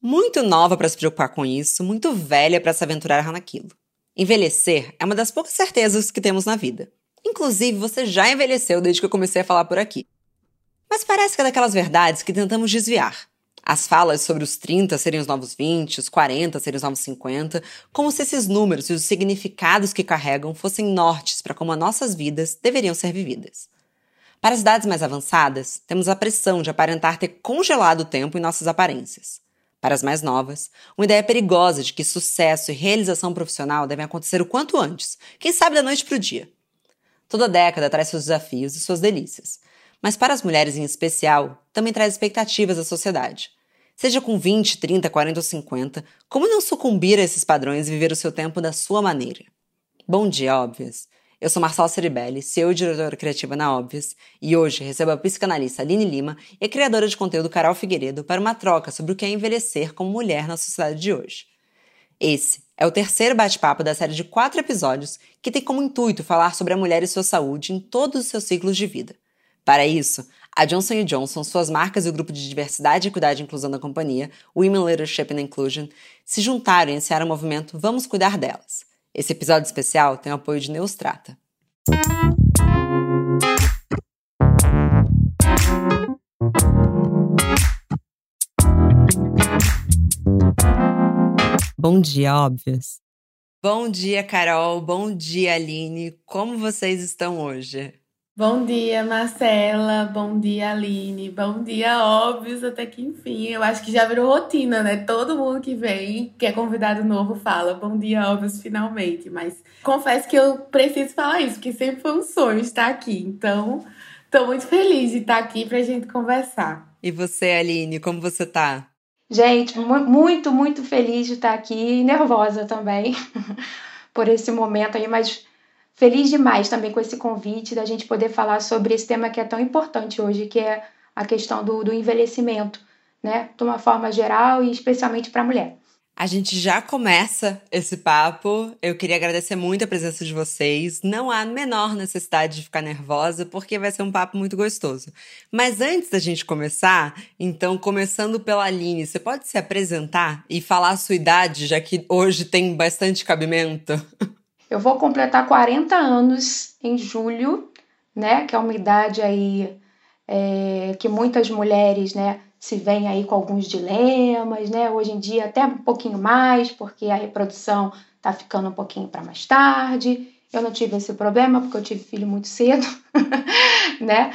Muito nova para se preocupar com isso, muito velha para se aventurar naquilo. Envelhecer é uma das poucas certezas que temos na vida. Inclusive, você já envelheceu desde que eu comecei a falar por aqui. Mas parece que é daquelas verdades que tentamos desviar. As falas sobre os 30 serem os novos 20, os 40 serem os novos 50, como se esses números e os significados que carregam fossem nortes para como as nossas vidas deveriam ser vividas. Para as idades mais avançadas, temos a pressão de aparentar ter congelado o tempo em nossas aparências. Para as mais novas, uma ideia perigosa de que sucesso e realização profissional devem acontecer o quanto antes, quem sabe da noite para o dia. Toda década traz seus desafios e suas delícias, mas para as mulheres em especial, também traz expectativas da sociedade. Seja com 20, 30, 40 ou 50, como não sucumbir a esses padrões e viver o seu tempo da sua maneira? Bom dia, óbvias! Eu sou Marcela Ceribelli, CEO e diretora criativa na Óbvias, e hoje recebo a psicanalista Aline Lima e a criadora de conteúdo Carol Figueiredo para uma troca sobre o que é envelhecer como mulher na sociedade de hoje. Esse é o terceiro bate-papo da série de quatro episódios que tem como intuito falar sobre a mulher e sua saúde em todos os seus ciclos de vida. Para isso, a Johnson Johnson, suas marcas e o grupo de diversidade, equidade e inclusão da companhia, Women Leadership and Inclusion, se juntaram e iniciaram o movimento Vamos Cuidar Delas. Esse episódio especial tem o apoio de Neustrata. Bom dia, óbvios. Bom dia, Carol. Bom dia, Aline. Como vocês estão hoje? Bom dia, Marcela. Bom dia, Aline. Bom dia, óbvios, até que enfim. Eu acho que já virou rotina, né? Todo mundo que vem, que é convidado novo, fala bom dia, óbvios, finalmente. Mas confesso que eu preciso falar isso, porque sempre foi um sonho estar aqui. Então, tô muito feliz de estar aqui pra gente conversar. E você, Aline, como você tá? Gente, muito, muito feliz de estar aqui e nervosa também por esse momento aí, mas feliz demais também com esse convite da gente poder falar sobre esse tema que é tão importante hoje, que é a questão do, do envelhecimento, né? De uma forma geral e especialmente para a mulher. A gente já começa esse papo. Eu queria agradecer muito a presença de vocês. Não há a menor necessidade de ficar nervosa, porque vai ser um papo muito gostoso. Mas antes da gente começar, então, começando pela Aline, você pode se apresentar e falar a sua idade, já que hoje tem bastante cabimento? Eu vou completar 40 anos em julho, né? Que é uma idade aí é, que muitas mulheres, né? Se veem aí com alguns dilemas, né? Hoje em dia até um pouquinho mais, porque a reprodução tá ficando um pouquinho para mais tarde. Eu não tive esse problema porque eu tive filho muito cedo, né?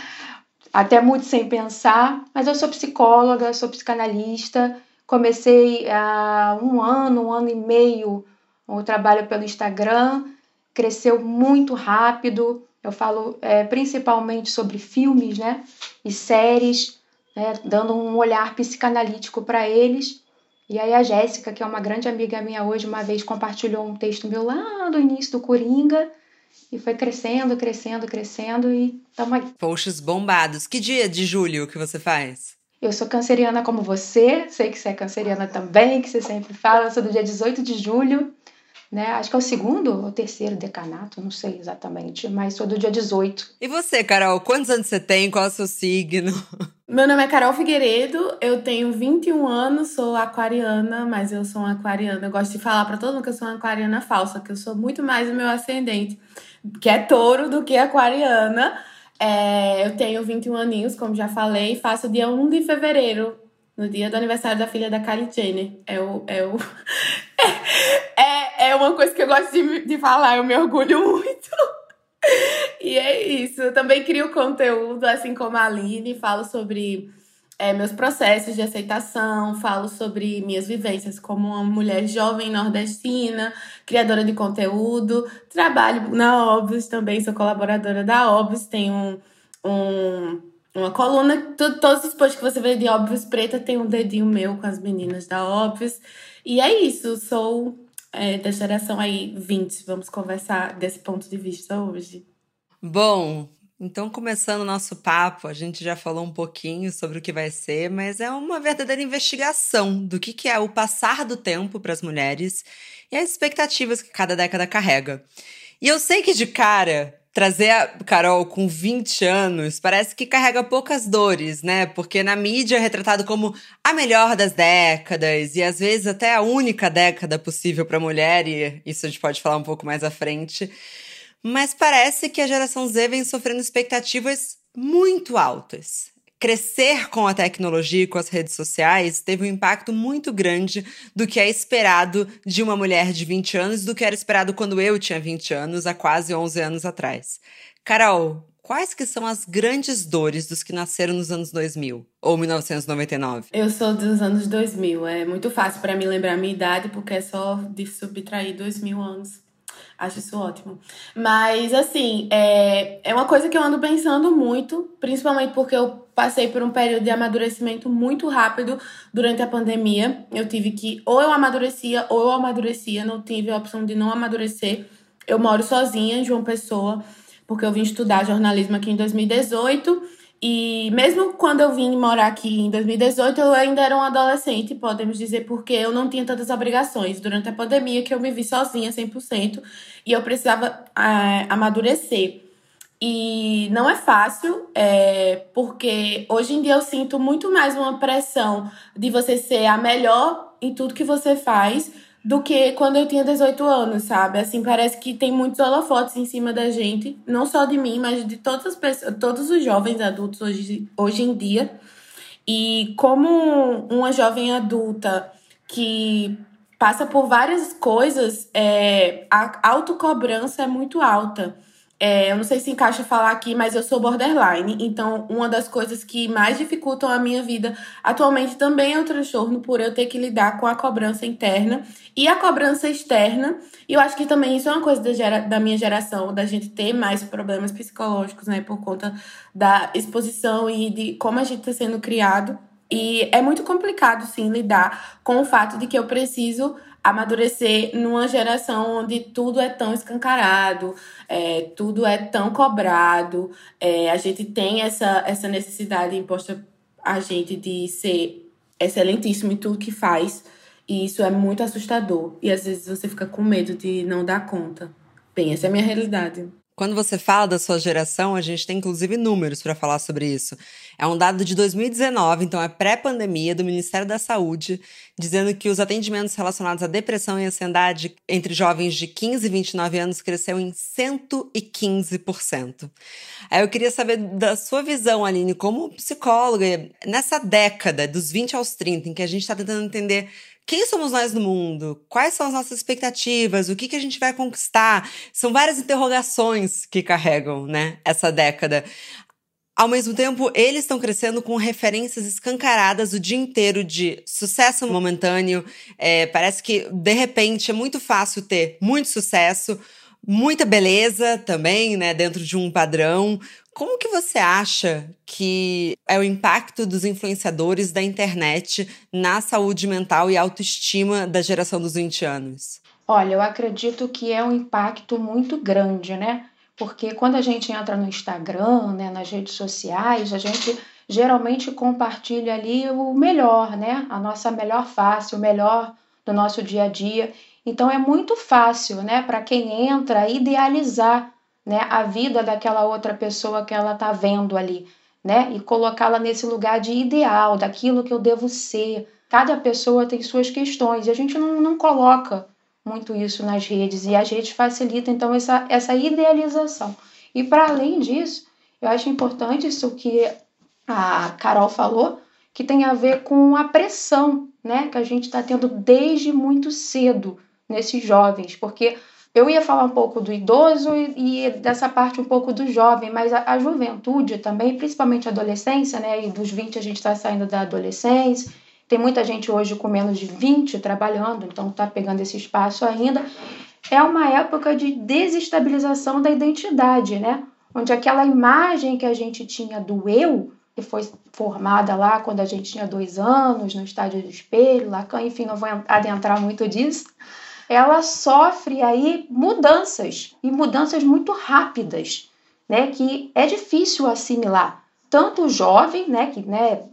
Até muito sem pensar, mas eu sou psicóloga, sou psicanalista. Comecei há um ano, um ano e meio o trabalho pelo Instagram cresceu muito rápido. Eu falo é, principalmente sobre filmes né, e séries, né, dando um olhar psicanalítico para eles. E aí a Jéssica, que é uma grande amiga minha hoje, uma vez compartilhou um texto meu lá do início do Coringa. E foi crescendo, crescendo, crescendo e estamos aí. Posts bombados. Que dia de julho que você faz? Eu sou canceriana como você, sei que você é canceriana também, que você sempre fala. Eu sou do dia 18 de julho né? Acho que é o segundo ou terceiro decanato, não sei exatamente, mas sou do dia 18. E você, Carol, quantos anos você tem? Qual é o seu signo? Meu nome é Carol Figueiredo, eu tenho 21 anos, sou aquariana, mas eu sou uma aquariana. Eu gosto de falar para todo mundo que eu sou uma aquariana falsa, que eu sou muito mais o meu ascendente, que é touro, do que aquariana. É, eu tenho 21 aninhos, como já falei, faço dia 1 de fevereiro, no dia do aniversário da filha da Kylie Jenner. É o. É, o é, é uma coisa que eu gosto de, de falar, eu me orgulho muito. e é isso. Eu também crio conteúdo, assim como a Aline, falo sobre é, meus processos de aceitação, falo sobre minhas vivências como uma mulher jovem nordestina, criadora de conteúdo, trabalho na Óbvios também, sou colaboradora da Óbvios, tenho um, um uma coluna. todos os posts que você vê de Óbvios Preta tem um dedinho meu com as meninas da Óbvios. E é isso, sou é, da geração aí 20. Vamos conversar desse ponto de vista hoje. Bom, então começando o nosso papo, a gente já falou um pouquinho sobre o que vai ser, mas é uma verdadeira investigação do que, que é o passar do tempo para as mulheres e as expectativas que cada década carrega. E eu sei que de cara trazer a Carol com 20 anos parece que carrega poucas dores, né? Porque na mídia é retratado como a melhor das décadas e às vezes até a única década possível para mulher, e isso a gente pode falar um pouco mais à frente. Mas parece que a geração Z vem sofrendo expectativas muito altas crescer com a tecnologia e com as redes sociais teve um impacto muito grande do que é esperado de uma mulher de 20 anos, do que era esperado quando eu tinha 20 anos, há quase 11 anos atrás. Carol, quais que são as grandes dores dos que nasceram nos anos 2000 ou 1999? Eu sou dos anos 2000, é muito fácil para mim lembrar a minha idade porque é só de subtrair 2000 anos. Acho isso ótimo. Mas, assim, é, é uma coisa que eu ando pensando muito, principalmente porque eu passei por um período de amadurecimento muito rápido durante a pandemia. Eu tive que, ou eu amadurecia, ou eu amadurecia, não tive a opção de não amadurecer. Eu moro sozinha em João Pessoa, porque eu vim estudar jornalismo aqui em 2018 e mesmo quando eu vim morar aqui em 2018, eu ainda era um adolescente, podemos dizer, porque eu não tinha tantas obrigações. Durante a pandemia, que eu me vi sozinha 100%, e eu precisava é, amadurecer. E não é fácil, é, porque hoje em dia eu sinto muito mais uma pressão de você ser a melhor em tudo que você faz do que quando eu tinha 18 anos, sabe? Assim, parece que tem muitos holofotes em cima da gente, não só de mim, mas de todas as pessoas, todos os jovens adultos hoje, hoje em dia. E como uma jovem adulta que passa por várias coisas, é, a autocobrança é muito alta. É, eu não sei se encaixa falar aqui, mas eu sou borderline. Então, uma das coisas que mais dificultam a minha vida atualmente também é o transtorno por eu ter que lidar com a cobrança interna e a cobrança externa. E eu acho que também isso é uma coisa da, gera, da minha geração, da gente ter mais problemas psicológicos, né? Por conta da exposição e de como a gente está sendo criado. E é muito complicado, sim, lidar com o fato de que eu preciso amadurecer numa geração onde tudo é tão escancarado, é, tudo é tão cobrado, é, a gente tem essa, essa necessidade imposta a gente de ser excelentíssimo em tudo que faz, e isso é muito assustador. E às vezes você fica com medo de não dar conta. Bem, essa é a minha realidade. Quando você fala da sua geração, a gente tem inclusive números para falar sobre isso. É um dado de 2019, então é pré-pandemia, do Ministério da Saúde, dizendo que os atendimentos relacionados à depressão e ansiedade entre jovens de 15 e 29 anos cresceu em 115%. Aí eu queria saber da sua visão, Aline, como psicóloga, nessa década dos 20 aos 30, em que a gente está tentando entender quem somos nós no mundo? Quais são as nossas expectativas? O que, que a gente vai conquistar? São várias interrogações que carregam, né, essa década. Ao mesmo tempo, eles estão crescendo com referências escancaradas o dia inteiro de sucesso momentâneo. É, parece que, de repente, é muito fácil ter muito sucesso, muita beleza também, né, dentro de um padrão, como que você acha que é o impacto dos influenciadores da internet na saúde mental e autoestima da geração dos 20 anos? Olha, eu acredito que é um impacto muito grande, né? Porque quando a gente entra no Instagram, né, nas redes sociais, a gente geralmente compartilha ali o melhor, né? A nossa melhor face, o melhor do nosso dia a dia. Então é muito fácil, né, para quem entra idealizar né, a vida daquela outra pessoa que ela está vendo ali, né, e colocá-la nesse lugar de ideal, daquilo que eu devo ser. Cada pessoa tem suas questões e a gente não, não coloca muito isso nas redes e as redes facilitam então essa, essa idealização. E para além disso, eu acho importante isso que a Carol falou, que tem a ver com a pressão né, que a gente está tendo desde muito cedo nesses jovens, porque eu ia falar um pouco do idoso e, e dessa parte um pouco do jovem, mas a, a, juventude também, principalmente a adolescência, né? E dos 20 a gente está saindo da adolescência. Tem muita gente hoje com menos de 20 trabalhando, então está pegando esse espaço ainda. É uma época de desestabilização da identidade, né? Onde aquela imagem que a gente tinha do eu, que foi formada lá quando a gente tinha dois anos, no estádio do espelho, Lacan, enfim, não vou adentrar muito disso ela sofre aí mudanças e mudanças muito rápidas, né, que é difícil assimilar. Tanto o jovem, né, que né,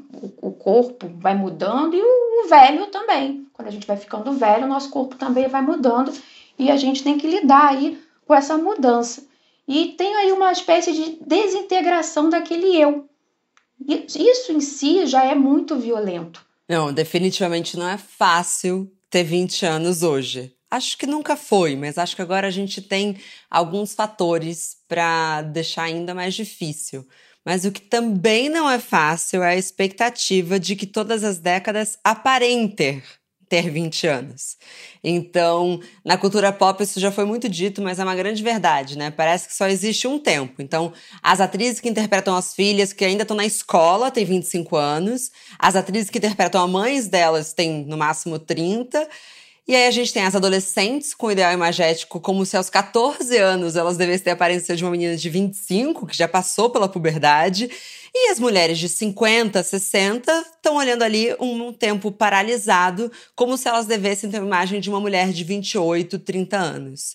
o, corpo vai mudando e o, velho também. Quando a gente vai ficando velho, o nosso corpo também vai mudando e a gente tem que lidar aí com essa mudança. e tem aí uma espécie de desintegração daquele eu. Isso em si já é muito violento. Não, definitivamente não é fácil ter 20 anos hoje. Acho que nunca foi, mas acho que agora a gente tem alguns fatores para deixar ainda mais difícil. Mas o que também não é fácil é a expectativa de que todas as décadas aparentem ter 20 anos. Então, na cultura pop isso já foi muito dito, mas é uma grande verdade, né? Parece que só existe um tempo. Então, as atrizes que interpretam as filhas que ainda estão na escola têm 25 anos, as atrizes que interpretam as mães delas têm no máximo 30. E aí a gente tem as adolescentes com ideal imagético como se aos 14 anos elas devessem ter a aparência de uma menina de 25, que já passou pela puberdade. E as mulheres de 50, 60 estão olhando ali um tempo paralisado, como se elas devessem ter a imagem de uma mulher de 28, 30 anos.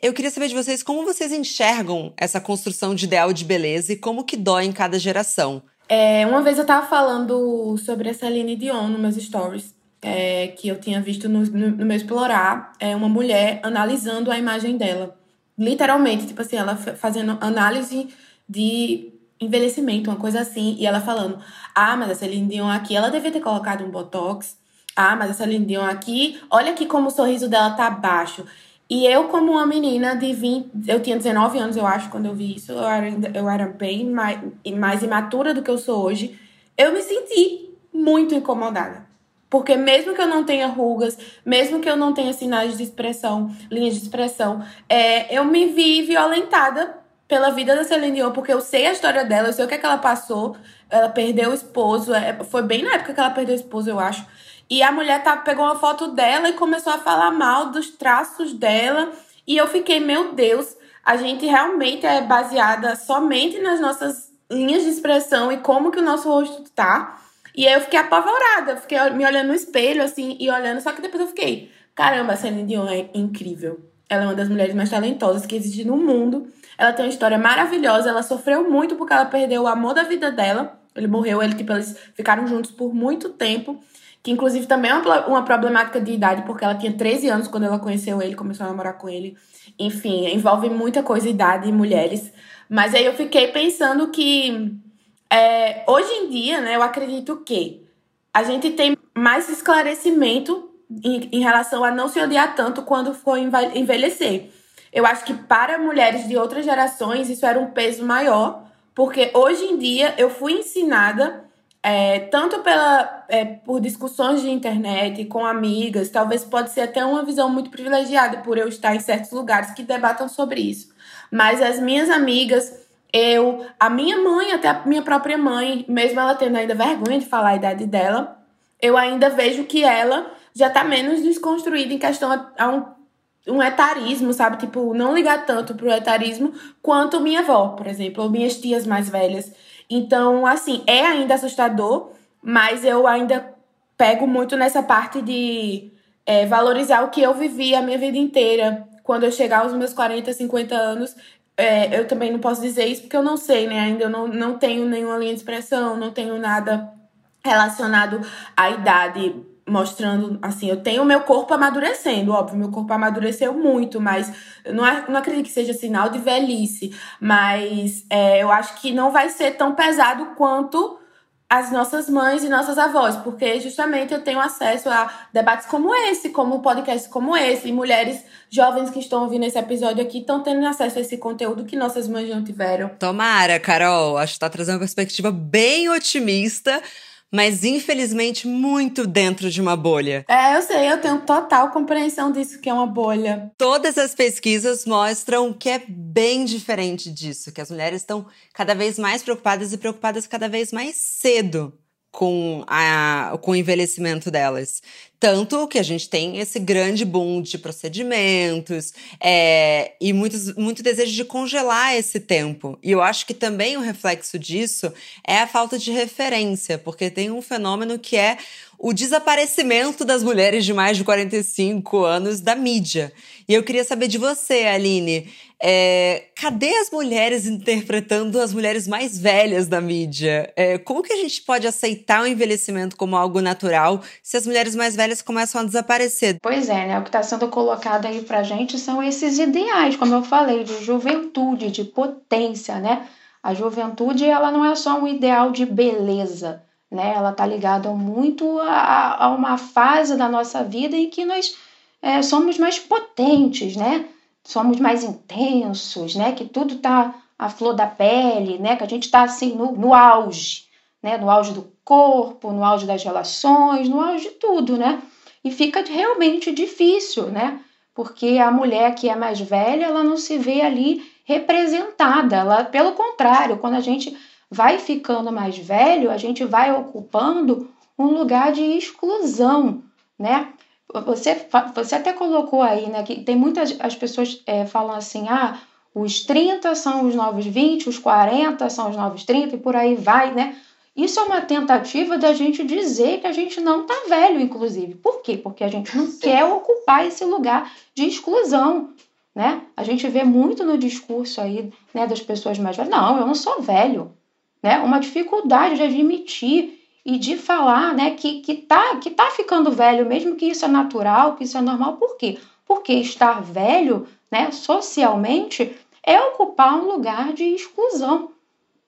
Eu queria saber de vocês como vocês enxergam essa construção de ideal de beleza e como que dói em cada geração. É, uma vez eu tava falando sobre a Celine Dion nos meus stories, é, que eu tinha visto no, no, no meu explorar, é uma mulher analisando a imagem dela. Literalmente, tipo assim, ela fazendo análise de envelhecimento, uma coisa assim. E ela falando: Ah, mas essa Dion aqui, ela devia ter colocado um botox. Ah, mas essa Dion aqui, olha aqui como o sorriso dela tá baixo. E eu, como uma menina de 20, eu tinha 19 anos, eu acho, quando eu vi isso, eu era, eu era bem mais, mais imatura do que eu sou hoje. Eu me senti muito incomodada. Porque mesmo que eu não tenha rugas, mesmo que eu não tenha sinais de expressão, linhas de expressão, é, eu me vi violentada pela vida da Celine Dion, porque eu sei a história dela, eu sei o que, é que ela passou. Ela perdeu o esposo, é, foi bem na época que ela perdeu o esposo, eu acho. E a mulher tá, pegou uma foto dela e começou a falar mal dos traços dela. E eu fiquei, meu Deus, a gente realmente é baseada somente nas nossas linhas de expressão e como que o nosso rosto tá. E aí eu fiquei apavorada, fiquei me olhando no espelho, assim, e olhando, só que depois eu fiquei, caramba, a Celine Dion é incrível. Ela é uma das mulheres mais talentosas que existe no mundo. Ela tem uma história maravilhosa. Ela sofreu muito porque ela perdeu o amor da vida dela. Ele morreu, ele, tipo, eles ficaram juntos por muito tempo. Que inclusive também é uma, uma problemática de idade, porque ela tinha 13 anos quando ela conheceu ele, começou a namorar com ele. Enfim, envolve muita coisa, idade e mulheres. Mas aí eu fiquei pensando que é, hoje em dia, né, eu acredito que a gente tem mais esclarecimento em, em relação a não se odiar tanto quando for envelhecer. Eu acho que para mulheres de outras gerações isso era um peso maior, porque hoje em dia eu fui ensinada, é, tanto pela, é, por discussões de internet, com amigas, talvez pode ser até uma visão muito privilegiada por eu estar em certos lugares que debatam sobre isso. Mas as minhas amigas, eu, a minha mãe, até a minha própria mãe, mesmo ela tendo ainda vergonha de falar a idade dela, eu ainda vejo que ela já está menos desconstruída em questão a, a um um etarismo, sabe? Tipo, não ligar tanto pro etarismo quanto minha avó, por exemplo, ou minhas tias mais velhas. Então, assim, é ainda assustador, mas eu ainda pego muito nessa parte de é, valorizar o que eu vivi a minha vida inteira. Quando eu chegar aos meus 40, 50 anos, é, eu também não posso dizer isso porque eu não sei, né? Ainda eu não, não tenho nenhuma linha de expressão, não tenho nada relacionado à idade mostrando, assim, eu tenho meu corpo amadurecendo, óbvio, meu corpo amadureceu muito, mas não, não acredito que seja sinal de velhice, mas é, eu acho que não vai ser tão pesado quanto as nossas mães e nossas avós, porque justamente eu tenho acesso a debates como esse, como podcasts como esse, e mulheres jovens que estão ouvindo esse episódio aqui estão tendo acesso a esse conteúdo que nossas mães não tiveram. Tomara, Carol, acho que tá trazendo uma perspectiva bem otimista mas infelizmente muito dentro de uma bolha. É, eu sei, eu tenho total compreensão disso que é uma bolha. Todas as pesquisas mostram que é bem diferente disso, que as mulheres estão cada vez mais preocupadas e preocupadas cada vez mais cedo com, a, com o envelhecimento delas. Tanto que a gente tem esse grande boom de procedimentos é, e muitos, muito desejo de congelar esse tempo. E eu acho que também o reflexo disso é a falta de referência, porque tem um fenômeno que é o desaparecimento das mulheres de mais de 45 anos da mídia. E eu queria saber de você, Aline. É, cadê as mulheres interpretando as mulheres mais velhas da mídia? É, como que a gente pode aceitar o envelhecimento como algo natural se as mulheres mais velhas começam a desaparecer? Pois é, né? O que está sendo colocado aí pra gente são esses ideais, como eu falei, de juventude, de potência, né? A juventude, ela não é só um ideal de beleza, né? Ela está ligada muito a, a, uma fase da nossa vida em que nós é, somos mais potentes, né? Somos mais intensos, né? Que tudo tá à flor da pele, né? Que a gente está assim no, no auge, né? No auge do corpo, no auge das relações, no auge de tudo, né? E fica realmente difícil, né? Porque a mulher que é mais velha, ela não se vê ali representada. Ela, pelo contrário, quando a gente vai ficando mais velho, a gente vai ocupando um lugar de exclusão, né? Você, você até colocou aí, né, que tem muitas as pessoas é, falam assim, ah, os 30 são os novos 20, os 40 são os novos 30 e por aí vai, né? Isso é uma tentativa da gente dizer que a gente não tá velho, inclusive. Por quê? Porque a gente não quer ocupar esse lugar de exclusão, né? A gente vê muito no discurso aí, né, das pessoas mais velhas, não, eu não sou velho, né? Uma dificuldade de admitir e de falar né, que, que, tá, que tá ficando velho, mesmo que isso é natural, que isso é normal. Por quê? Porque estar velho, né, socialmente, é ocupar um lugar de exclusão,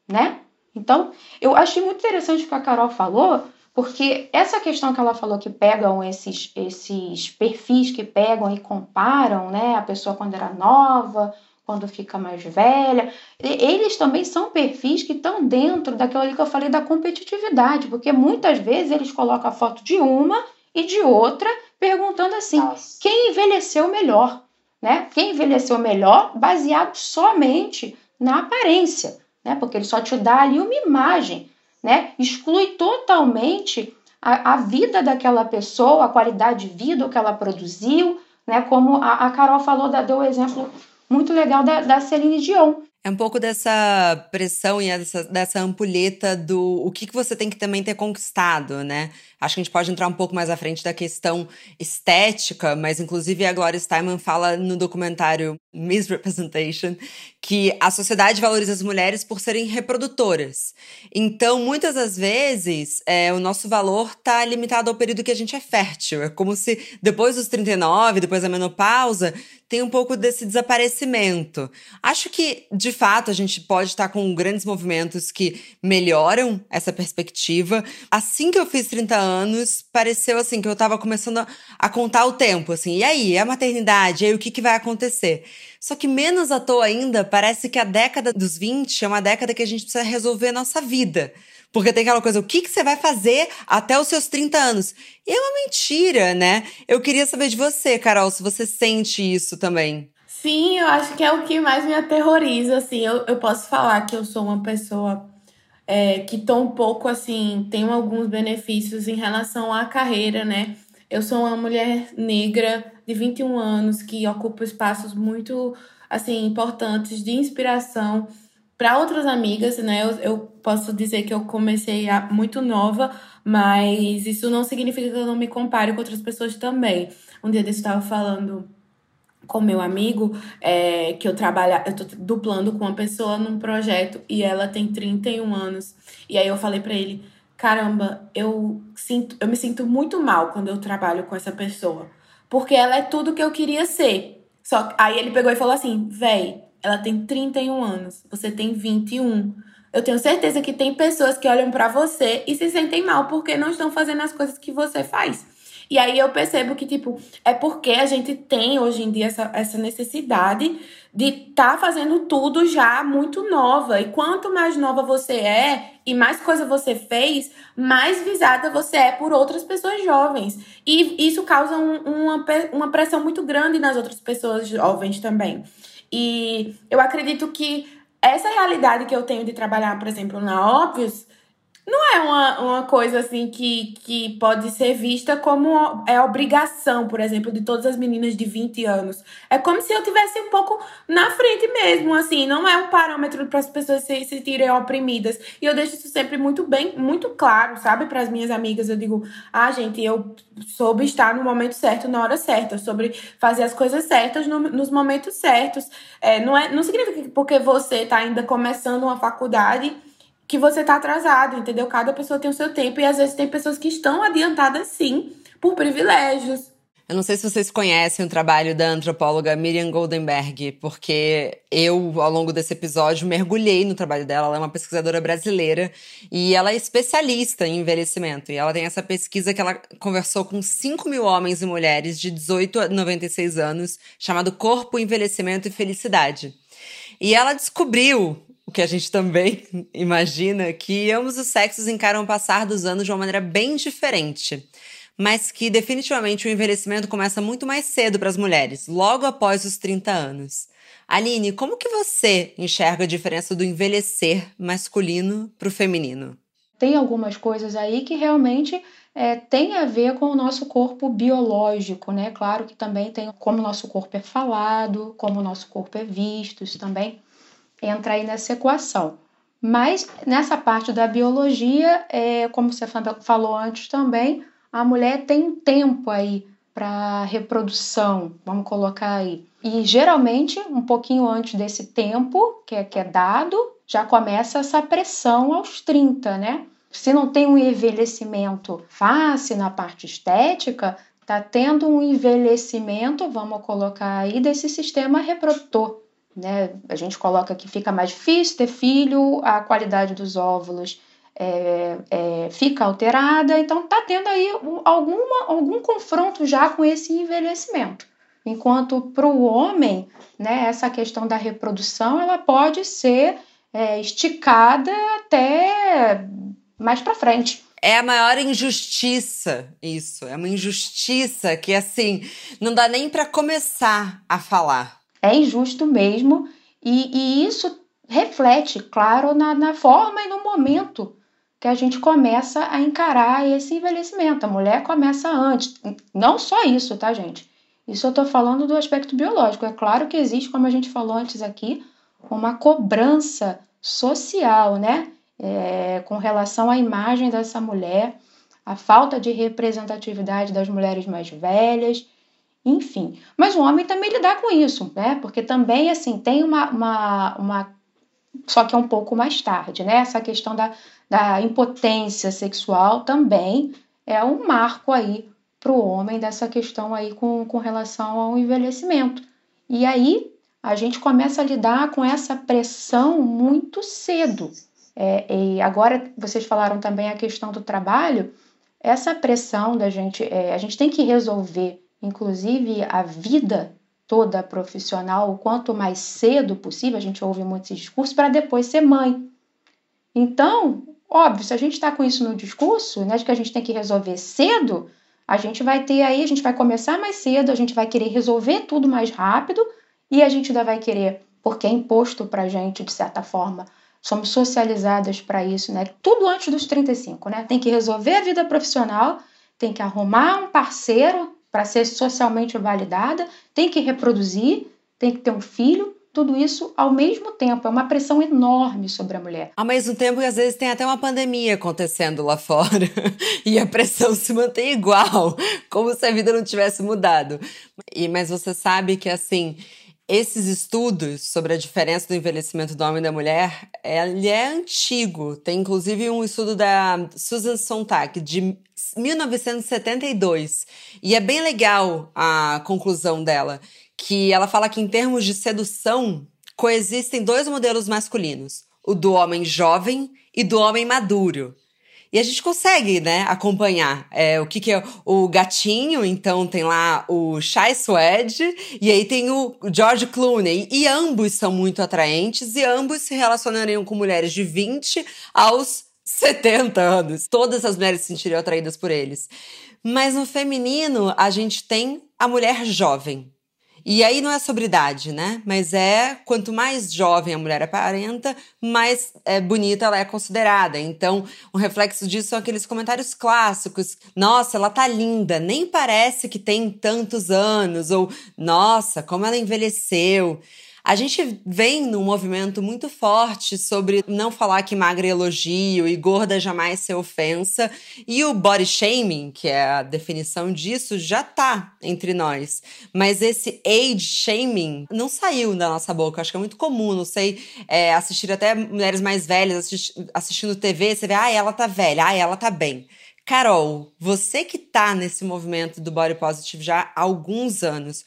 né? Então, eu achei muito interessante o que a Carol falou, porque essa questão que ela falou que pegam esses, esses perfis que pegam e comparam, né, a pessoa quando era nova quando fica mais velha. Eles também são perfis que estão dentro daquilo ali que eu falei da competitividade, porque muitas vezes eles colocam a foto de uma e de outra, perguntando assim: Nossa. quem envelheceu melhor? Né? Quem envelheceu melhor baseado somente na aparência, né? Porque ele só te dá ali uma imagem, né? Exclui totalmente a, a vida daquela pessoa, a qualidade de vida que ela produziu, né? Como a, a Carol falou, deu o exemplo muito legal da, da Celine Dion. É um pouco dessa pressão e dessa, dessa ampulheta do o que, que você tem que também ter conquistado, né? Acho que a gente pode entrar um pouco mais à frente da questão estética, mas inclusive a Gloria Steinem fala no documentário Misrepresentation que a sociedade valoriza as mulheres por serem reprodutoras. Então, muitas das vezes, é, o nosso valor está limitado ao período que a gente é fértil. É como se depois dos 39, depois da menopausa, tem um pouco desse desaparecimento. Acho que, de fato, a gente pode estar com grandes movimentos que melhoram essa perspectiva. Assim que eu fiz 30 anos, pareceu assim que eu estava começando a, contar o tempo, assim. E aí, a maternidade, e aí o que, que vai acontecer? Só que menos à toa ainda, parece que a década dos 20 é uma década que a gente precisa resolver a nossa vida. Porque tem aquela coisa, o que, que você vai fazer até os seus 30 anos? E é uma mentira, né? Eu queria saber de você, Carol, se você sente isso também. Sim, eu acho que é o que mais me aterroriza, assim. Eu, eu posso falar que eu sou uma pessoa é, que um pouco, assim, tenho alguns benefícios em relação à carreira, né? Eu sou uma mulher negra de 21 anos que ocupa espaços muito assim importantes de inspiração para outras amigas, né? Eu, eu, posso dizer que eu comecei a, muito nova, mas isso não significa que eu não me compare com outras pessoas também. Um dia eu estava falando com meu amigo é, que eu trabalho, eu tô duplando com uma pessoa num projeto e ela tem 31 anos. E aí eu falei para ele, caramba, eu sinto, eu me sinto muito mal quando eu trabalho com essa pessoa, porque ela é tudo que eu queria ser. Só aí ele pegou e falou assim: "Véi, ela tem 31 anos, você tem 21. Eu tenho certeza que tem pessoas que olham para você e se sentem mal porque não estão fazendo as coisas que você faz. E aí eu percebo que, tipo, é porque a gente tem hoje em dia essa, essa necessidade de estar tá fazendo tudo já muito nova. E quanto mais nova você é e mais coisa você fez, mais visada você é por outras pessoas jovens. E isso causa um, uma, uma pressão muito grande nas outras pessoas jovens também. E eu acredito que essa realidade que eu tenho de trabalhar, por exemplo, na Óbvios não é uma, uma coisa assim que, que pode ser vista como é obrigação, por exemplo, de todas as meninas de 20 anos. É como se eu tivesse um pouco na frente mesmo, assim, não é um parâmetro para as pessoas se sentirem oprimidas. E eu deixo isso sempre muito bem, muito claro, sabe, para as minhas amigas. Eu digo, ah, gente, eu soube estar no momento certo, na hora certa, sobre fazer as coisas certas no, nos momentos certos. É, não, é, não significa que porque você está ainda começando uma faculdade que você tá atrasado, entendeu? Cada pessoa tem o seu tempo e às vezes tem pessoas que estão adiantadas sim por privilégios. Eu não sei se vocês conhecem o trabalho da antropóloga Miriam Goldenberg, porque eu, ao longo desse episódio, mergulhei no trabalho dela. Ela é uma pesquisadora brasileira e ela é especialista em envelhecimento. E ela tem essa pesquisa que ela conversou com 5 mil homens e mulheres de 18 a 96 anos, chamado Corpo, Envelhecimento e Felicidade. E ela descobriu o que a gente também imagina, que ambos os sexos encaram o passar dos anos de uma maneira bem diferente. Mas que definitivamente o envelhecimento começa muito mais cedo para as mulheres, logo após os 30 anos. Aline, como que você enxerga a diferença do envelhecer masculino para o feminino? Tem algumas coisas aí que realmente é, tem a ver com o nosso corpo biológico, né? Claro que também tem como o nosso corpo é falado, como o nosso corpo é visto, isso também entra aí nessa equação. Mas nessa parte da biologia, é, como você falou antes também, a mulher tem tempo aí para reprodução, vamos colocar aí. E geralmente, um pouquinho antes desse tempo que é, que é dado, já começa essa pressão aos 30, né? Se não tem um envelhecimento fácil na parte estética, tá tendo um envelhecimento, vamos colocar aí, desse sistema reprodutor né? A gente coloca que fica mais difícil ter filho, a qualidade dos óvulos é, é, fica alterada, então está tendo aí alguma, algum confronto já com esse envelhecimento. Enquanto para o homem, né, essa questão da reprodução ela pode ser é, esticada até mais para frente. É a maior injustiça isso. É uma injustiça que assim não dá nem para começar a falar é injusto mesmo, e, e isso reflete, claro, na, na forma e no momento que a gente começa a encarar esse envelhecimento. A mulher começa antes. Não só isso, tá, gente? Isso eu estou falando do aspecto biológico. É claro que existe, como a gente falou antes aqui, uma cobrança social, né? É, com relação à imagem dessa mulher, a falta de representatividade das mulheres mais velhas enfim. Mas o homem também lidar com isso, né? Porque também, assim, tem uma, uma, uma só que é um pouco mais tarde, né? Essa questão da, da impotência sexual também é um marco aí para o homem dessa questão aí com, com relação ao envelhecimento. E aí a gente começa a lidar com essa pressão muito cedo. É, e agora vocês falaram também a questão do trabalho, essa pressão da gente, é, a gente tem que resolver inclusive a vida toda profissional o quanto mais cedo possível, a gente ouve muito esse discurso, para depois ser mãe. Então, óbvio, se a gente está com isso no discurso, né, de que a gente tem que resolver cedo, a gente vai ter aí, a gente vai começar mais cedo, a gente vai querer resolver tudo mais rápido e a gente ainda vai querer, porque é imposto para a gente, de certa forma, somos socializadas para isso, né? Tudo antes dos 35, né? Tem que resolver a vida profissional, tem que arrumar um parceiro, para ser socialmente validada, tem que reproduzir, tem que ter um filho, tudo isso ao mesmo tempo. É uma pressão enorme sobre a mulher. Ao mesmo tempo que às vezes tem até uma pandemia acontecendo lá fora e a pressão se mantém igual, como se a vida não tivesse mudado. E mas você sabe que assim, esses estudos sobre a diferença do envelhecimento do homem e da mulher, ele é antigo. Tem inclusive um estudo da Susan Sontag de 1972. E é bem legal a conclusão dela, que ela fala que em termos de sedução coexistem dois modelos masculinos, o do homem jovem e do homem maduro. E a gente consegue, né, acompanhar é, o que, que é o gatinho, então tem lá o Shai Suede, e aí tem o George Clooney. E ambos são muito atraentes, e ambos se relacionariam com mulheres de 20 aos 70 anos. Todas as mulheres se sentiriam atraídas por eles. Mas no feminino, a gente tem a mulher jovem. E aí não é sobre idade, né? Mas é quanto mais jovem a mulher aparenta, mais é, bonita ela é considerada. Então, um reflexo disso são aqueles comentários clássicos: nossa, ela tá linda, nem parece que tem tantos anos, ou nossa, como ela envelheceu. A gente vem num movimento muito forte sobre não falar que magra é elogio e gorda jamais ser ofensa. E o body shaming, que é a definição disso, já tá entre nós. Mas esse age shaming não saiu da nossa boca. Acho que é muito comum, não sei, é, assistir até mulheres mais velhas assistindo TV, você vê, ah, ela tá velha, ah, ela tá bem. Carol, você que tá nesse movimento do body positive já há alguns anos,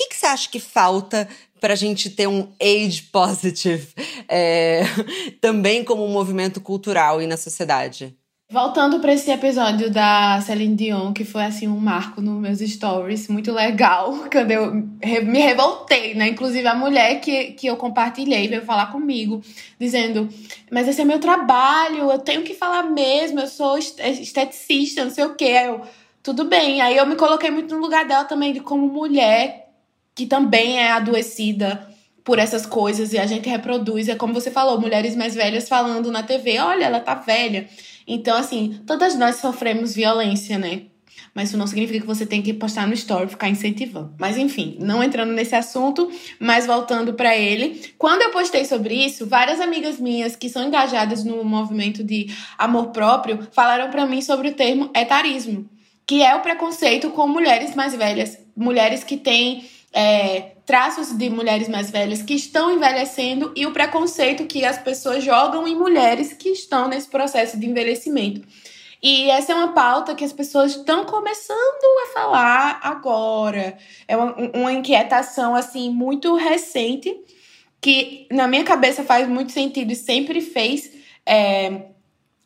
que, que você acha que falta para a gente ter um age positive é, também como um movimento cultural e na sociedade? Voltando para esse episódio da Celine Dion, que foi assim um marco nos meus stories, muito legal, quando eu me revoltei, né? Inclusive a mulher que, que eu compartilhei veio falar comigo, dizendo: Mas esse é meu trabalho, eu tenho que falar mesmo, eu sou esteticista, não sei o quê. Aí eu, tudo bem. Aí eu me coloquei muito no lugar dela também, de como mulher que também é adoecida por essas coisas e a gente reproduz. É como você falou, mulheres mais velhas falando na TV: olha, ela tá velha. Então, assim, todas nós sofremos violência, né? Mas isso não significa que você tem que postar no story, ficar incentivando. Mas enfim, não entrando nesse assunto, mas voltando para ele. Quando eu postei sobre isso, várias amigas minhas que são engajadas no movimento de amor próprio falaram para mim sobre o termo etarismo, que é o preconceito com mulheres mais velhas, mulheres que têm é, traços de mulheres mais velhas que estão envelhecendo e o preconceito que as pessoas jogam em mulheres que estão nesse processo de envelhecimento. E essa é uma pauta que as pessoas estão começando a falar agora. É uma, uma inquietação assim muito recente que na minha cabeça faz muito sentido e sempre fez. É,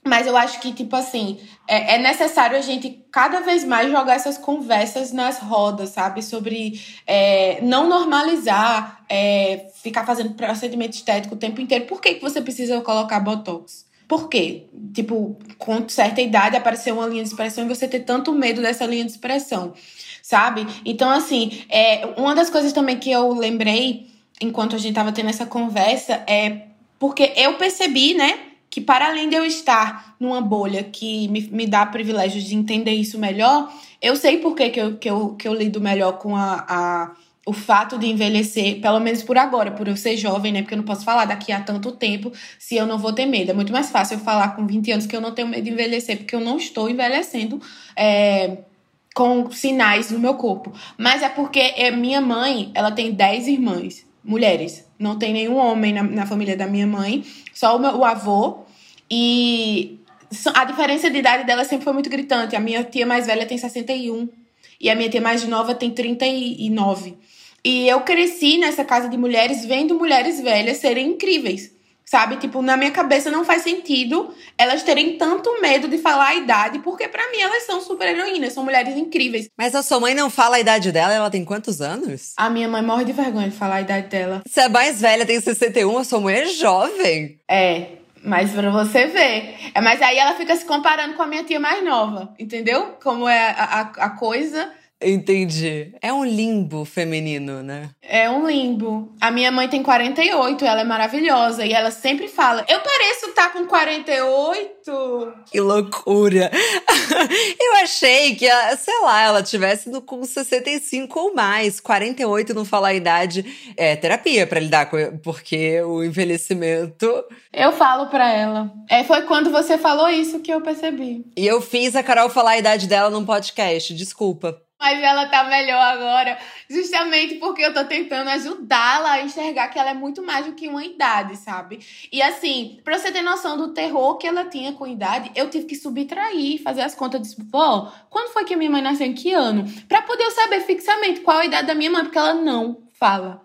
mas eu acho que, tipo assim, é, é, necessário a gente cada vez mais jogar essas conversas nas rodas, sabe? Sobre é, não normalizar, é, ficar fazendo procedimento estético o tempo inteiro. Por que, que você precisa colocar botox? Por quê? Tipo, com certa idade aparecer uma linha de expressão e você ter tanto medo dessa linha de expressão, sabe? Então, assim, é, uma das coisas também que eu lembrei enquanto a gente tava tendo essa conversa é porque eu percebi, né? Que para além de eu estar numa bolha que me, me dá privilégios de entender isso melhor, eu sei por que, que, eu, que, eu, que eu lido melhor com a, a, o fato de envelhecer, pelo menos por agora, por eu ser jovem, né? Porque eu não posso falar daqui a tanto tempo se eu não vou ter medo. É muito mais fácil eu falar com 20 anos que eu não tenho medo de envelhecer, porque eu não estou envelhecendo. É, com sinais no meu corpo. Mas é porque é, minha mãe, ela tem 10 irmãs, mulheres. Não tem nenhum homem na, na família da minha mãe, só o, meu, o avô e a diferença de idade dela sempre foi muito gritante. A minha tia mais velha tem 61 e a minha tia mais nova tem 39. E eu cresci nessa casa de mulheres vendo mulheres velhas serem incríveis. Sabe? Tipo, na minha cabeça não faz sentido elas terem tanto medo de falar a idade, porque para mim elas são super heroínas, são mulheres incríveis. Mas a sua mãe não fala a idade dela, ela tem quantos anos? A minha mãe morre de vergonha de falar a idade dela. Você é mais velha, tem 61, a sua mãe é jovem. É, mas pra você ver. É, mas aí ela fica se comparando com a minha tia mais nova, entendeu? Como é a, a, a coisa. Entendi. É um limbo feminino, né? É um limbo. A minha mãe tem 48, ela é maravilhosa. E ela sempre fala: Eu pareço estar tá com 48. Que loucura! Eu achei que, sei lá, ela tivesse no, com 65 ou mais. 48 não falar a idade é terapia para lidar com, porque o envelhecimento. Eu falo para ela. É, foi quando você falou isso que eu percebi. E eu fiz a Carol falar a idade dela num podcast, desculpa. Mas ela tá melhor agora, justamente porque eu tô tentando ajudá-la a enxergar que ela é muito mais do que uma idade, sabe? E assim, pra você ter noção do terror que ela tinha com idade, eu tive que subtrair, fazer as contas de, pô, quando foi que minha mãe nasceu? Em que ano? Pra poder eu saber fixamente qual a idade da minha mãe, porque ela não fala.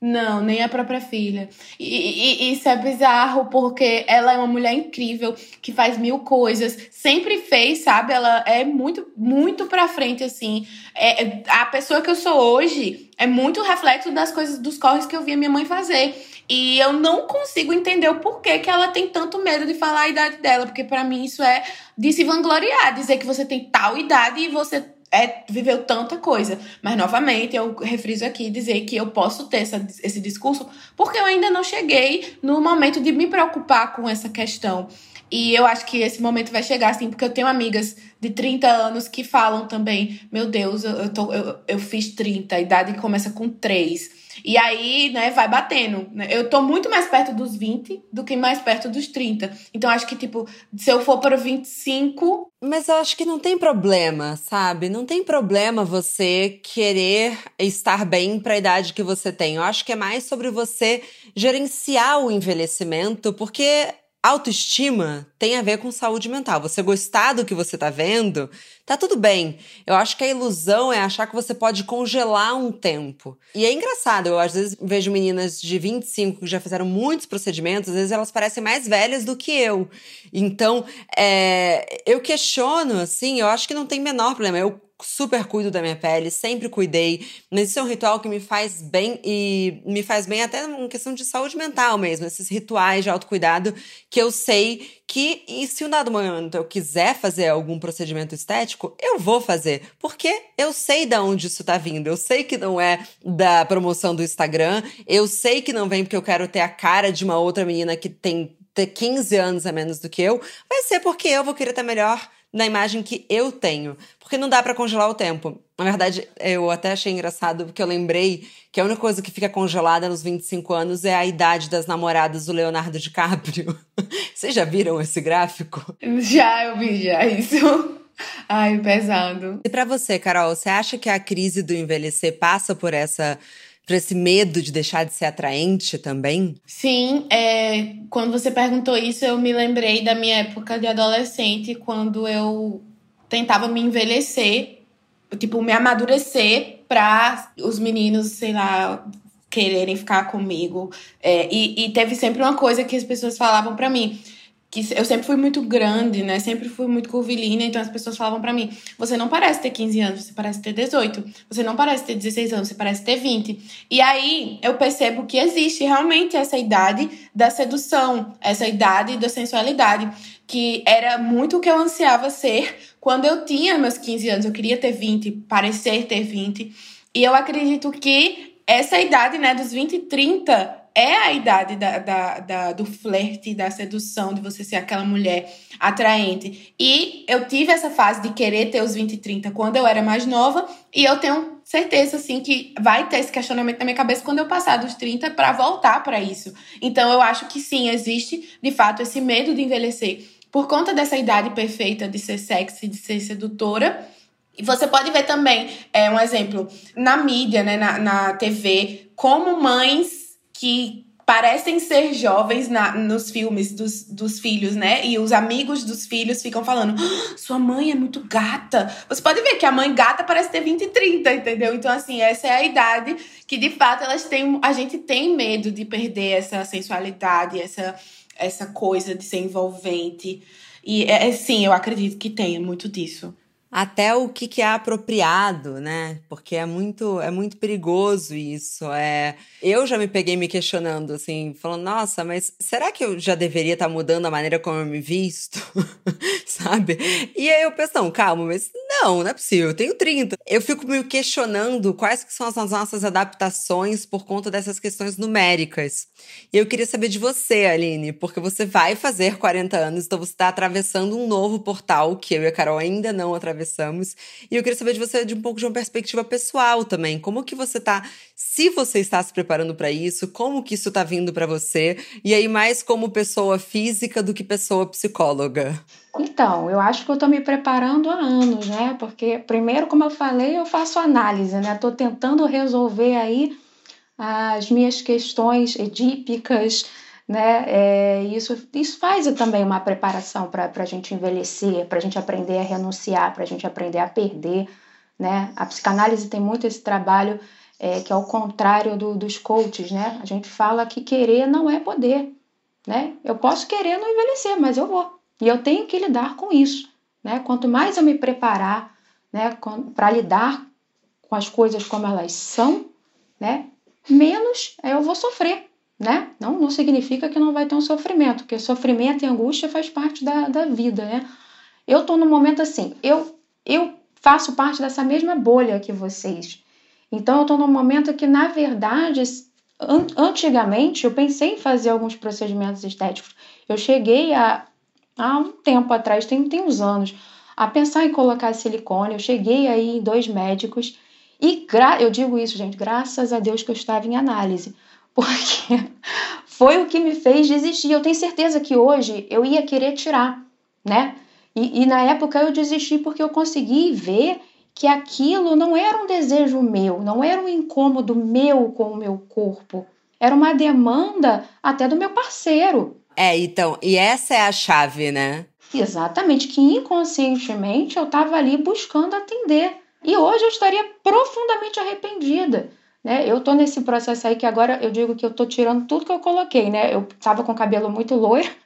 Não, nem a própria filha. E, e, isso é bizarro, porque ela é uma mulher incrível, que faz mil coisas, sempre fez, sabe? Ela é muito, muito pra frente, assim. É, é, a pessoa que eu sou hoje é muito reflexo das coisas, dos corres que eu via minha mãe fazer. E eu não consigo entender o porquê que ela tem tanto medo de falar a idade dela, porque para mim isso é de se vangloriar, dizer que você tem tal idade e você é, viveu tanta coisa. Mas, novamente, eu refriso aqui dizer que eu posso ter essa, esse discurso porque eu ainda não cheguei no momento de me preocupar com essa questão. E eu acho que esse momento vai chegar, assim, porque eu tenho amigas de 30 anos que falam também: Meu Deus, eu, eu, tô, eu, eu fiz 30, a idade começa com 3. E aí, né, vai batendo. Né? Eu tô muito mais perto dos 20 do que mais perto dos 30. Então, acho que, tipo, se eu for para 25. Mas eu acho que não tem problema, sabe? Não tem problema você querer estar bem para a idade que você tem. Eu acho que é mais sobre você gerenciar o envelhecimento, porque autoestima tem a ver com saúde mental. Você gostar do que você tá vendo, tá tudo bem. Eu acho que a ilusão é achar que você pode congelar um tempo. E é engraçado, eu às vezes vejo meninas de 25 que já fizeram muitos procedimentos, às vezes elas parecem mais velhas do que eu. Então, é, eu questiono, assim, eu acho que não tem menor problema. Eu super cuido da minha pele, sempre cuidei. Mas isso é um ritual que me faz bem e me faz bem até em questão de saúde mental mesmo, esses rituais de autocuidado que eu sei que, e se um dado momento eu quiser fazer algum procedimento estético, eu vou fazer, porque eu sei de onde isso tá vindo, eu sei que não é da promoção do Instagram, eu sei que não vem porque eu quero ter a cara de uma outra menina que tem ter 15 anos a menos do que eu, vai ser porque eu vou querer estar melhor na imagem que eu tenho. Porque não dá para congelar o tempo. Na verdade, eu até achei engraçado porque eu lembrei que a única coisa que fica congelada nos 25 anos é a idade das namoradas do Leonardo DiCaprio. Vocês já viram esse gráfico? Já, eu vi já isso. Ai, pesado. E para você, Carol, você acha que a crise do envelhecer passa por essa para esse medo de deixar de ser atraente também? Sim, é, quando você perguntou isso, eu me lembrei da minha época de adolescente, quando eu tentava me envelhecer, tipo, me amadurecer para os meninos, sei lá, quererem ficar comigo. É, e, e teve sempre uma coisa que as pessoas falavam para mim que eu sempre fui muito grande, né? Sempre fui muito curvilínea, então as pessoas falavam para mim: "Você não parece ter 15 anos, você parece ter 18. Você não parece ter 16 anos, você parece ter 20". E aí eu percebo que existe realmente essa idade da sedução, essa idade da sensualidade, que era muito o que eu ansiava ser quando eu tinha meus 15 anos. Eu queria ter 20, parecer ter 20. E eu acredito que essa idade, né, dos 20 e 30 é a idade da, da, da, do flerte, da sedução, de você ser aquela mulher atraente. E eu tive essa fase de querer ter os 20 e 30 quando eu era mais nova, e eu tenho certeza, assim, que vai ter esse questionamento na minha cabeça quando eu passar dos 30 para voltar para isso. Então eu acho que sim, existe de fato esse medo de envelhecer por conta dessa idade perfeita de ser sexy, de ser sedutora. E você pode ver também, é, um exemplo, na mídia, né, na, na TV, como mães que parecem ser jovens na, nos filmes dos, dos filhos, né? E os amigos dos filhos ficam falando: ah, sua mãe é muito gata. Você pode ver que a mãe gata parece ter 20 e 30, entendeu? Então, assim, essa é a idade que de fato elas têm. A gente tem medo de perder essa sensualidade, essa, essa coisa de ser envolvente. E é, é sim, eu acredito que tenha muito disso até o que, que é apropriado, né? Porque é muito, é muito perigoso isso. É, eu já me peguei me questionando, assim, falando, nossa, mas será que eu já deveria estar tá mudando a maneira como eu me visto? Sabe? E aí eu penso, não, calma, mas não, não é possível, eu tenho 30. Eu fico me questionando quais que são as nossas adaptações por conta dessas questões numéricas. E eu queria saber de você, Aline, porque você vai fazer 40 anos, então você está atravessando um novo portal que eu e a Carol ainda não atravessamos atravessamos. E eu queria saber de você de um pouco de uma perspectiva pessoal também. Como que você tá, se você está se preparando para isso, como que isso tá vindo para você? E aí mais como pessoa física do que pessoa psicóloga? Então, eu acho que eu estou me preparando há anos, né? Porque primeiro, como eu falei, eu faço análise, né? Estou tentando resolver aí as minhas questões edípicas, né? É, isso, isso faz também uma preparação para a gente envelhecer, para a gente aprender a renunciar, para a gente aprender a perder, né? A psicanálise tem muito esse trabalho é, que é o contrário do, dos coaches, né? A gente fala que querer não é poder, né? Eu posso querer não envelhecer, mas eu vou. E eu tenho que lidar com isso, né? Quanto mais eu me preparar, né, para lidar com as coisas como elas são, né, menos eu vou sofrer, né? Não, não significa que não vai ter um sofrimento, porque sofrimento e angústia faz parte da, da vida, né? Eu tô no momento assim, eu, eu faço parte dessa mesma bolha que vocês. Então eu estou num momento que, na verdade, an antigamente eu pensei em fazer alguns procedimentos estéticos. Eu cheguei a, há um tempo atrás, tem, tem uns anos, a pensar em colocar silicone. Eu cheguei aí em dois médicos e eu digo isso, gente, graças a Deus que eu estava em análise, porque foi o que me fez desistir. Eu tenho certeza que hoje eu ia querer tirar, né? E, e na época eu desisti porque eu consegui ver que aquilo não era um desejo meu, não era um incômodo meu com o meu corpo, era uma demanda até do meu parceiro. É, então, e essa é a chave, né? Exatamente, que inconscientemente eu estava ali buscando atender. E hoje eu estaria profundamente arrependida. Né? Eu tô nesse processo aí que agora eu digo que eu tô tirando tudo que eu coloquei, né? Eu tava com o cabelo muito loiro.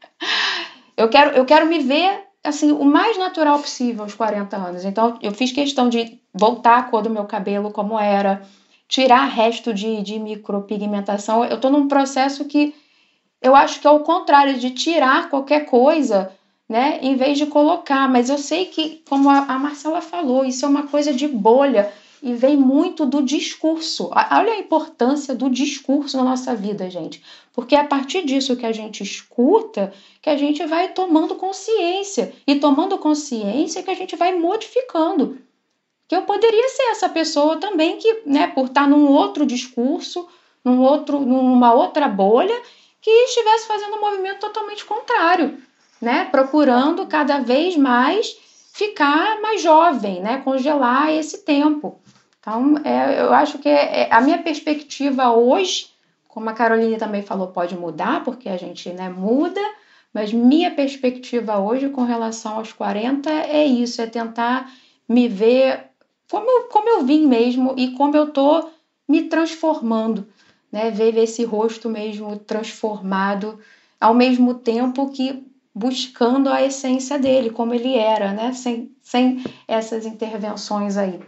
Eu quero, eu quero me ver assim o mais natural possível aos 40 anos. Então eu fiz questão de voltar a cor do meu cabelo como era, tirar resto de, de micropigmentação. Eu tô num processo que eu acho que é o contrário de tirar qualquer coisa né? Em vez de colocar. Mas eu sei que, como a, a Marcela falou, isso é uma coisa de bolha e vem muito do discurso. Olha a importância do discurso na nossa vida, gente. Porque é a partir disso que a gente escuta que a gente vai tomando consciência. E tomando consciência que a gente vai modificando. Que eu poderia ser essa pessoa também que, né, por estar num outro discurso, num outro, numa outra bolha, que estivesse fazendo um movimento totalmente contrário né? Procurando cada vez mais ficar mais jovem, né? Congelar esse tempo. Então, é, eu acho que é, é, a minha perspectiva hoje, como a Caroline também falou, pode mudar, porque a gente né, muda, mas minha perspectiva hoje com relação aos 40 é isso, é tentar me ver como, como eu vim mesmo e como eu tô me transformando, né? Ver esse rosto mesmo transformado, ao mesmo tempo que buscando a essência dele, como ele era, né? Sem, sem essas intervenções aí.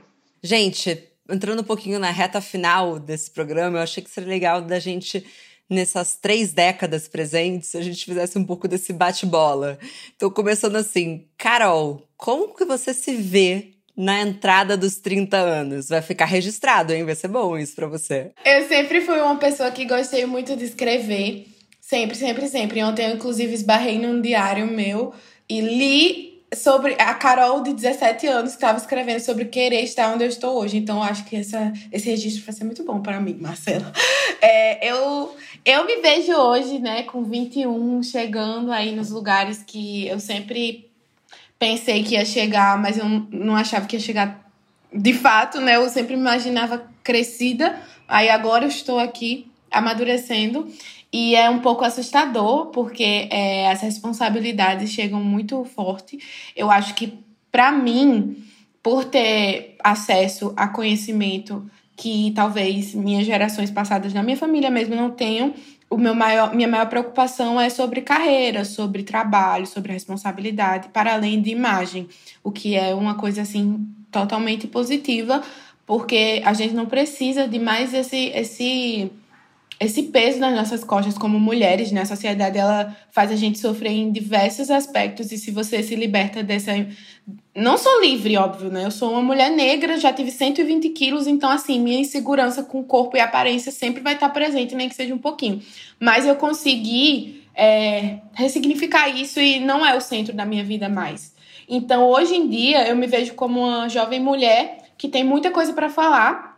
Gente, entrando um pouquinho na reta final desse programa, eu achei que seria legal da gente nessas três décadas presentes, a gente fizesse um pouco desse bate-bola. Então, começando assim, Carol, como que você se vê na entrada dos 30 anos? Vai ficar registrado, hein? Vai ser bom isso para você. Eu sempre fui uma pessoa que gostei muito de escrever. Sempre, sempre, sempre. Ontem eu, inclusive, esbarrei num diário meu e li sobre a Carol de 17 anos que estava escrevendo sobre querer estar onde eu estou hoje. Então, eu acho que essa, esse registro vai ser muito bom para mim, Marcela. É, eu, eu me vejo hoje, né, com 21, chegando aí nos lugares que eu sempre pensei que ia chegar, mas eu não achava que ia chegar de fato, né? Eu sempre me imaginava crescida. Aí agora eu estou aqui amadurecendo. E é um pouco assustador, porque é, as responsabilidades chegam muito forte. Eu acho que, para mim, por ter acesso a conhecimento que talvez minhas gerações passadas na minha família mesmo não tenham, o meu maior, minha maior preocupação é sobre carreira, sobre trabalho, sobre responsabilidade, para além de imagem, o que é uma coisa assim totalmente positiva, porque a gente não precisa de mais esse esse esse peso nas nossas costas como mulheres, né? A sociedade ela faz a gente sofrer em diversos aspectos e se você se liberta dessa não sou livre, óbvio, né? Eu sou uma mulher negra, já tive 120 quilos, então, assim, minha insegurança com o corpo e aparência sempre vai estar presente, nem que seja um pouquinho. Mas eu consegui é, ressignificar isso e não é o centro da minha vida mais. Então, hoje em dia, eu me vejo como uma jovem mulher que tem muita coisa para falar,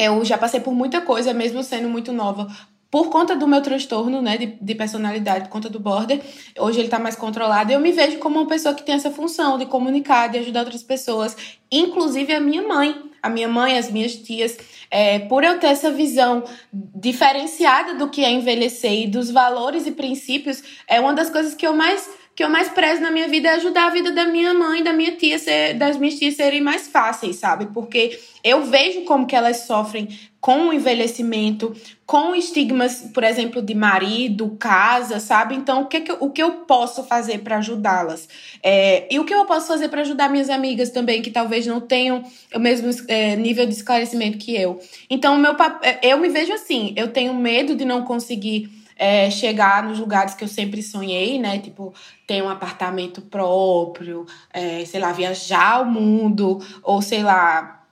eu já passei por muita coisa, mesmo sendo muito nova, por conta do meu transtorno, né, de, de personalidade, por conta do border, hoje ele tá mais controlado, eu me vejo como uma pessoa que tem essa função de comunicar, de ajudar outras pessoas, inclusive a minha mãe, a minha mãe, as minhas tias, é, por eu ter essa visão diferenciada do que é envelhecer e dos valores e princípios, é uma das coisas que eu mais que eu mais prezo na minha vida é ajudar a vida da minha mãe, da minha tia, ser, das minhas tias serem mais fáceis, sabe? Porque eu vejo como que elas sofrem com o envelhecimento, com estigmas, por exemplo, de marido, casa, sabe? Então, o que, que, o que eu posso fazer para ajudá-las? É, e o que eu posso fazer para ajudar minhas amigas também, que talvez não tenham o mesmo é, nível de esclarecimento que eu? Então, meu, é, eu me vejo assim, eu tenho medo de não conseguir é, chegar nos lugares que eu sempre sonhei, né? Tipo, ter um apartamento próprio, é, sei lá, viajar ao mundo, ou sei lá,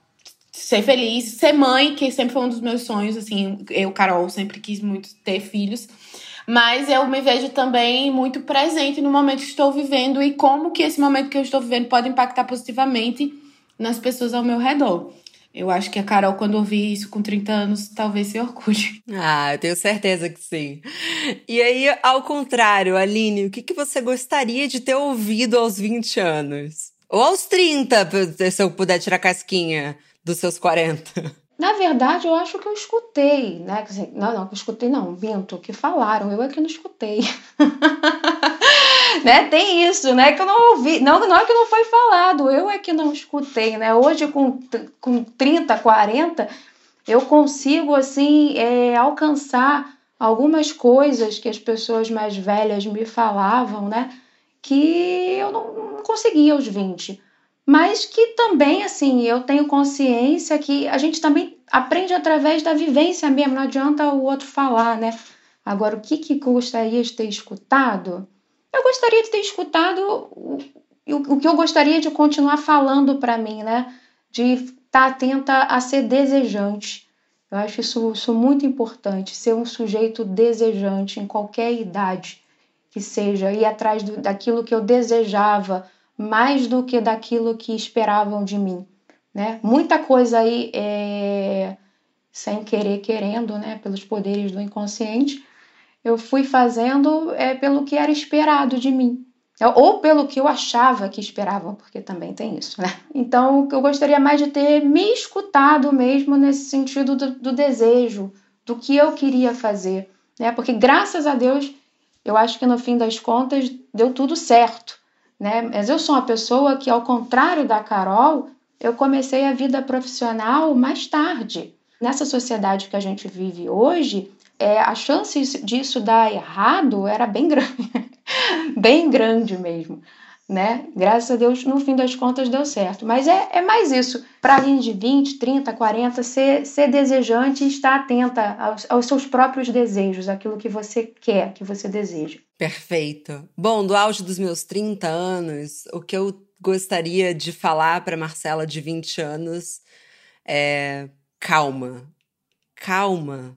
ser feliz, ser mãe, que sempre foi um dos meus sonhos, assim, eu, Carol, sempre quis muito ter filhos. Mas eu me vejo também muito presente no momento que estou vivendo e como que esse momento que eu estou vivendo pode impactar positivamente nas pessoas ao meu redor. Eu acho que a Carol, quando ouvir isso com 30 anos, talvez se orgulhe. Ah, eu tenho certeza que sim. E aí, ao contrário, Aline, o que, que você gostaria de ter ouvido aos 20 anos? Ou aos 30, se eu puder tirar casquinha dos seus 40? Na verdade, eu acho que eu escutei, né? Não, não, eu escutei não, minto, que falaram, eu é que não escutei. né? Tem isso, né? Que eu não ouvi. Não, não é que não foi falado, eu é que não escutei, né? Hoje, com, com 30, 40, eu consigo, assim, é, alcançar algumas coisas que as pessoas mais velhas me falavam, né? Que eu não, não conseguia aos 20. Mas que também, assim, eu tenho consciência que a gente também aprende através da vivência mesmo, não adianta o outro falar, né? Agora, o que, que gostaria de ter escutado? Eu gostaria de ter escutado o, o que eu gostaria de continuar falando para mim, né? De estar tá atenta a ser desejante. Eu acho isso, isso muito importante, ser um sujeito desejante em qualquer idade que seja, ir atrás do, daquilo que eu desejava, mais do que daquilo que esperavam de mim. Né? Muita coisa aí é, sem querer, querendo, né? pelos poderes do inconsciente, eu fui fazendo é, pelo que era esperado de mim. Ou pelo que eu achava que esperavam, porque também tem isso, né? Então, eu gostaria mais de ter me escutado mesmo nesse sentido do, do desejo, do que eu queria fazer, né? Porque graças a Deus, eu acho que no fim das contas deu tudo certo, né? Mas eu sou uma pessoa que, ao contrário da Carol, eu comecei a vida profissional mais tarde. Nessa sociedade que a gente vive hoje, é, a chance disso dar errado era bem grande, bem grande mesmo. Né? Graças a Deus, no fim das contas, deu certo. Mas é, é mais isso. Para a gente de 20, 30, 40, ser, ser desejante e estar atenta aos, aos seus próprios desejos, aquilo que você quer, que você deseja. Perfeito. Bom, do auge dos meus 30 anos, o que eu gostaria de falar para Marcela de 20 anos é calma. Calma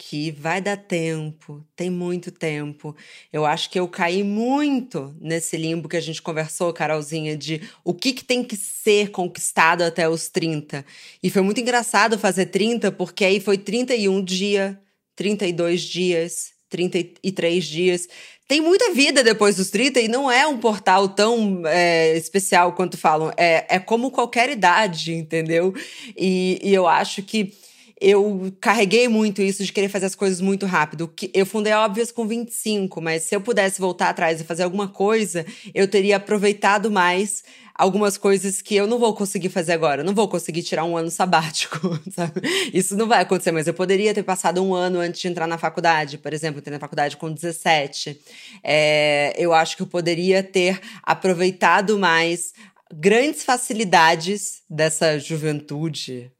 que vai dar tempo, tem muito tempo. Eu acho que eu caí muito nesse limbo que a gente conversou, Carolzinha, de o que, que tem que ser conquistado até os 30. E foi muito engraçado fazer 30, porque aí foi 31 dia, 32 dias, 33 dias. Tem muita vida depois dos 30 e não é um portal tão é, especial quanto falam. É, é como qualquer idade, entendeu? E, e eu acho que eu carreguei muito isso de querer fazer as coisas muito rápido. Eu fundei Óbvias com 25, mas se eu pudesse voltar atrás e fazer alguma coisa, eu teria aproveitado mais algumas coisas que eu não vou conseguir fazer agora. Eu não vou conseguir tirar um ano sabático, sabe? Isso não vai acontecer, mas eu poderia ter passado um ano antes de entrar na faculdade. Por exemplo, entrei na faculdade com 17. É, eu acho que eu poderia ter aproveitado mais grandes facilidades dessa juventude,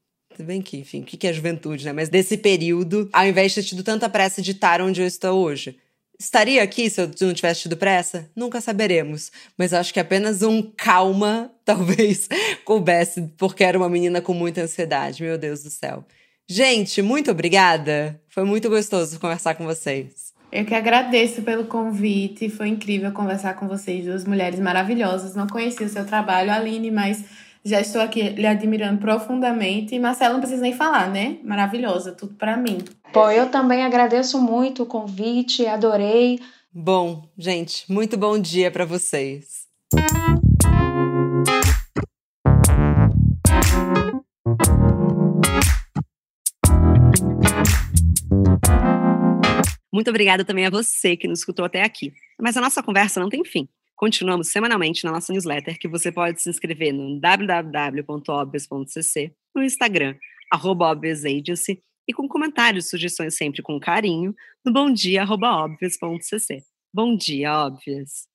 bem que, enfim, o que é juventude, né? Mas desse período, ao invés de ter tido tanta pressa de estar onde eu estou hoje. Estaria aqui se eu não tivesse tido pressa? Nunca saberemos. Mas acho que apenas um calma talvez coubesse, porque era uma menina com muita ansiedade. Meu Deus do céu. Gente, muito obrigada. Foi muito gostoso conversar com vocês. Eu que agradeço pelo convite. Foi incrível conversar com vocês, duas mulheres maravilhosas. Não conhecia o seu trabalho, Aline, mas já estou aqui lhe admirando profundamente. E Marcela não precisa nem falar, né? Maravilhosa, tudo para mim. Pô, eu também agradeço muito o convite, adorei. Bom, gente, muito bom dia para vocês. Muito obrigada também a você que nos escutou até aqui. Mas a nossa conversa não tem fim. Continuamos semanalmente na nossa newsletter, que você pode se inscrever no www.obvious.cc, no Instagram, arroba e com comentários e sugestões sempre com carinho, no bomdia.obvious.cc. Bom dia, Óbvias!